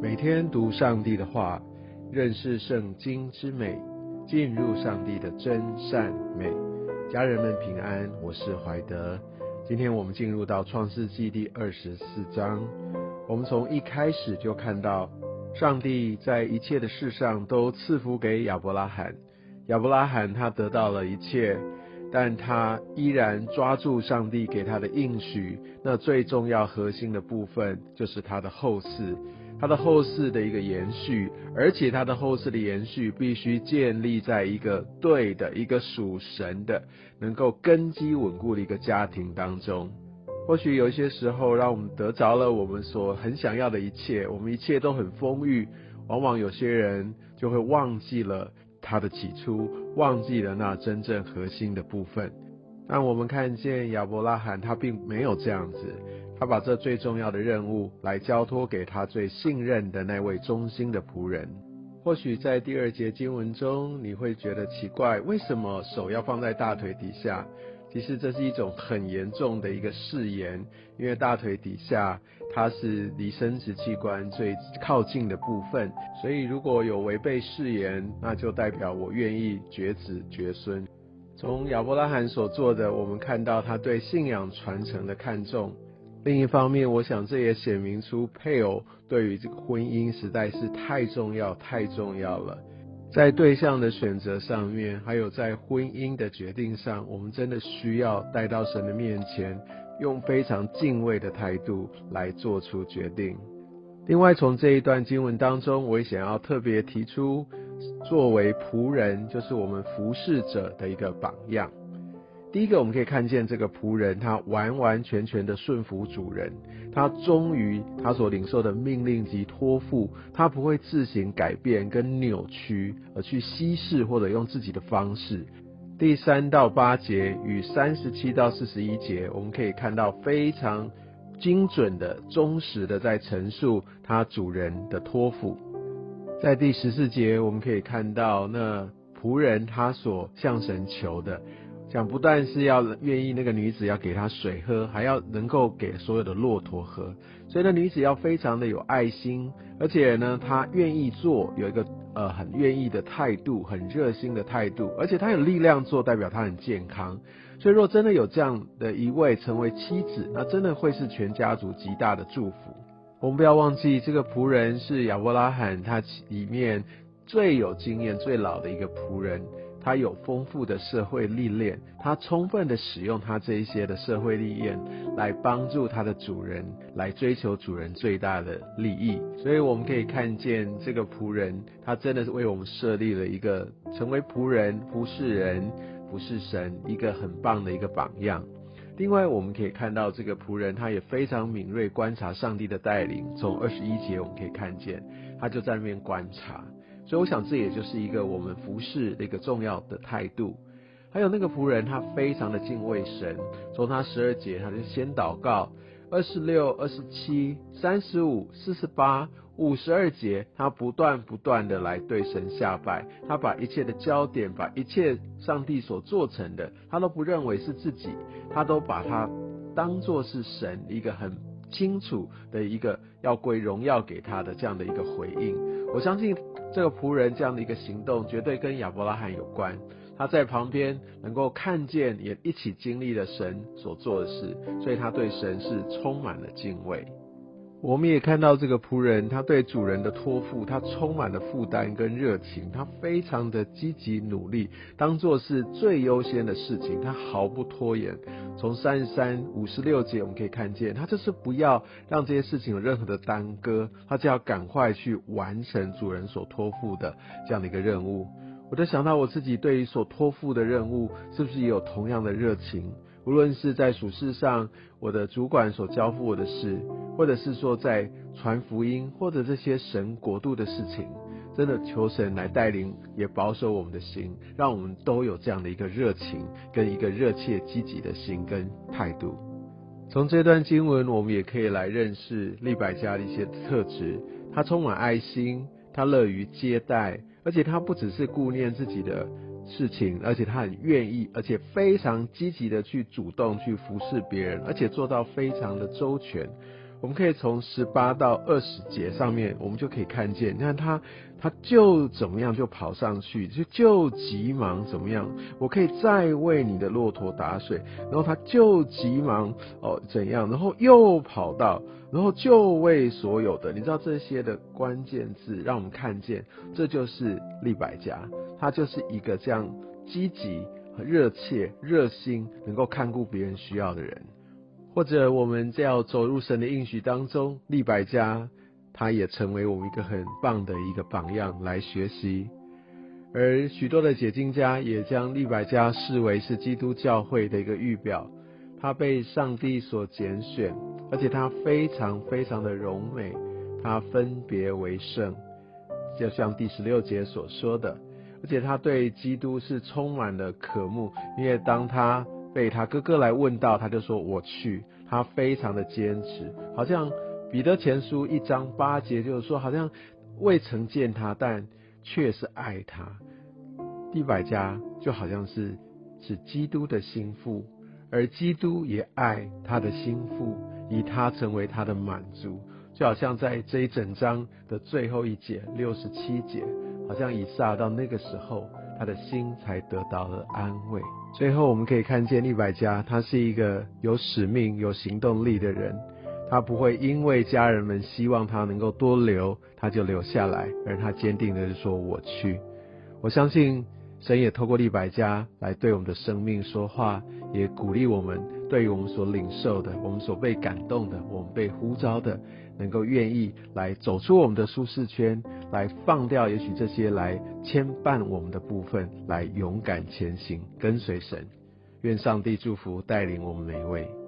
每天读上帝的话，认识圣经之美，进入上帝的真善美。家人们平安，我是怀德。今天我们进入到创世纪第二十四章。我们从一开始就看到，上帝在一切的事上都赐福给亚伯拉罕。亚伯拉罕他得到了一切，但他依然抓住上帝给他的应许。那最重要核心的部分就是他的后嗣。他的后世的一个延续，而且他的后世的延续必须建立在一个对的、一个属神的、能够根基稳固的一个家庭当中。或许有一些时候，让我们得着了我们所很想要的一切，我们一切都很丰裕，往往有些人就会忘记了他的起初，忘记了那真正核心的部分。但我们看见亚伯拉罕，他并没有这样子。他把这最重要的任务来交托给他最信任的那位忠心的仆人。或许在第二节经文中，你会觉得奇怪，为什么手要放在大腿底下？其实这是一种很严重的一个誓言，因为大腿底下它是离生殖器官最靠近的部分，所以如果有违背誓言，那就代表我愿意绝子绝孙。从亚伯拉罕所做的，我们看到他对信仰传承的看重。另一方面，我想这也显明出配偶对于这个婚姻实在是太重要、太重要了。在对象的选择上面，还有在婚姻的决定上，我们真的需要带到神的面前，用非常敬畏的态度来做出决定。另外，从这一段经文当中，我也想要特别提出，作为仆人，就是我们服侍者的一个榜样。第一个，我们可以看见这个仆人，他完完全全的顺服主人，他忠于他所领受的命令及托付，他不会自行改变跟扭曲，而去稀释或者用自己的方式。第三到八节与三十七到四十一节，我们可以看到非常精准的、忠实的在陈述他主人的托付。在第十四节，我们可以看到那仆人他所向神求的。讲不但是要愿意那个女子要给他水喝，还要能够给所有的骆驼喝，所以那女子要非常的有爱心，而且呢，她愿意做，有一个呃很愿意的态度，很热心的态度，而且她有力量做，代表她很健康。所以若真的有这样的一位成为妻子，那真的会是全家族极大的祝福。我们不要忘记，这个仆人是亚伯拉罕他里面最有经验、最老的一个仆人。他有丰富的社会历练，他充分的使用他这一些的社会历练来帮助他的主人，来追求主人最大的利益。所以我们可以看见这个仆人，他真的是为我们设立了一个成为仆人、服侍人、服侍神一个很棒的一个榜样。另外，我们可以看到这个仆人，他也非常敏锐观察上帝的带领。从二十一节我们可以看见，他就在那边观察。所以我想，这也就是一个我们服侍的一个重要的态度。还有那个仆人，他非常的敬畏神。从他十二节，他就先祷告；二十六、二十七、三十五、四十八、五十二节，他不断不断的来对神下拜。他把一切的焦点，把一切上帝所做成的，他都不认为是自己，他都把它当做是神一个很清楚的一个要归荣耀给他的这样的一个回应。我相信。这个仆人这样的一个行动，绝对跟亚伯拉罕有关。他在旁边能够看见，也一起经历了神所做的事，所以他对神是充满了敬畏。我们也看到这个仆人，他对主人的托付，他充满了负担跟热情，他非常的积极努力，当做是最优先的事情，他毫不拖延。从三十三、五十六节，我们可以看见，他就是不要让这些事情有任何的耽搁，他就要赶快去完成主人所托付的这样的一个任务。我在想到我自己对于所托付的任务，是不是也有同样的热情？无论是在属事上，我的主管所交付我的事，或者是说在传福音，或者这些神国度的事情。真的求神来带领，也保守我们的心，让我们都有这样的一个热情，跟一个热切积极的心跟态度。从这段经文，我们也可以来认识利百加的一些特质。他充满爱心，他乐于接待，而且他不只是顾念自己的事情，而且他很愿意，而且非常积极的去主动去服侍别人，而且做到非常的周全。我们可以从十八到二十节上面，我们就可以看见，你看他，他就怎么样就跑上去，就就急忙怎么样，我可以再为你的骆驼打水，然后他就急忙哦怎样，然后又跑到，然后就为所有的，你知道这些的关键字，让我们看见，这就是利百家，他就是一个这样积极、热切、热心，能够看顾别人需要的人。或者我们要走入神的应许当中，利百加他也成为我们一个很棒的一个榜样来学习。而许多的解经家也将利百加视为是基督教会的一个预表，他被上帝所拣选，而且他非常非常的柔美，他分别为圣，就像第十六节所说的，而且他对基督是充满了渴慕，因为当他。被他哥哥来问到，他就说我去。他非常的坚持，好像彼得前书一章八节就是说，好像未曾见他，但却是爱他。第百家就好像是是基督的心腹，而基督也爱他的心腹，以他成为他的满足。就好像在这一整章的最后一节六十七节，好像以撒到那个时候，他的心才得到了安慰。最后我们可以看见利百加，他是一个有使命、有行动力的人。他不会因为家人们希望他能够多留，他就留下来，而他坚定的说：“我去。”我相信神也透过利百加来对我们的生命说话，也鼓励我们，对于我们所领受的、我们所被感动的、我们被呼召的，能够愿意来走出我们的舒适圈。来放掉，也许这些来牵绊我们的部分，来勇敢前行，跟随神。愿上帝祝福带领我们每一位。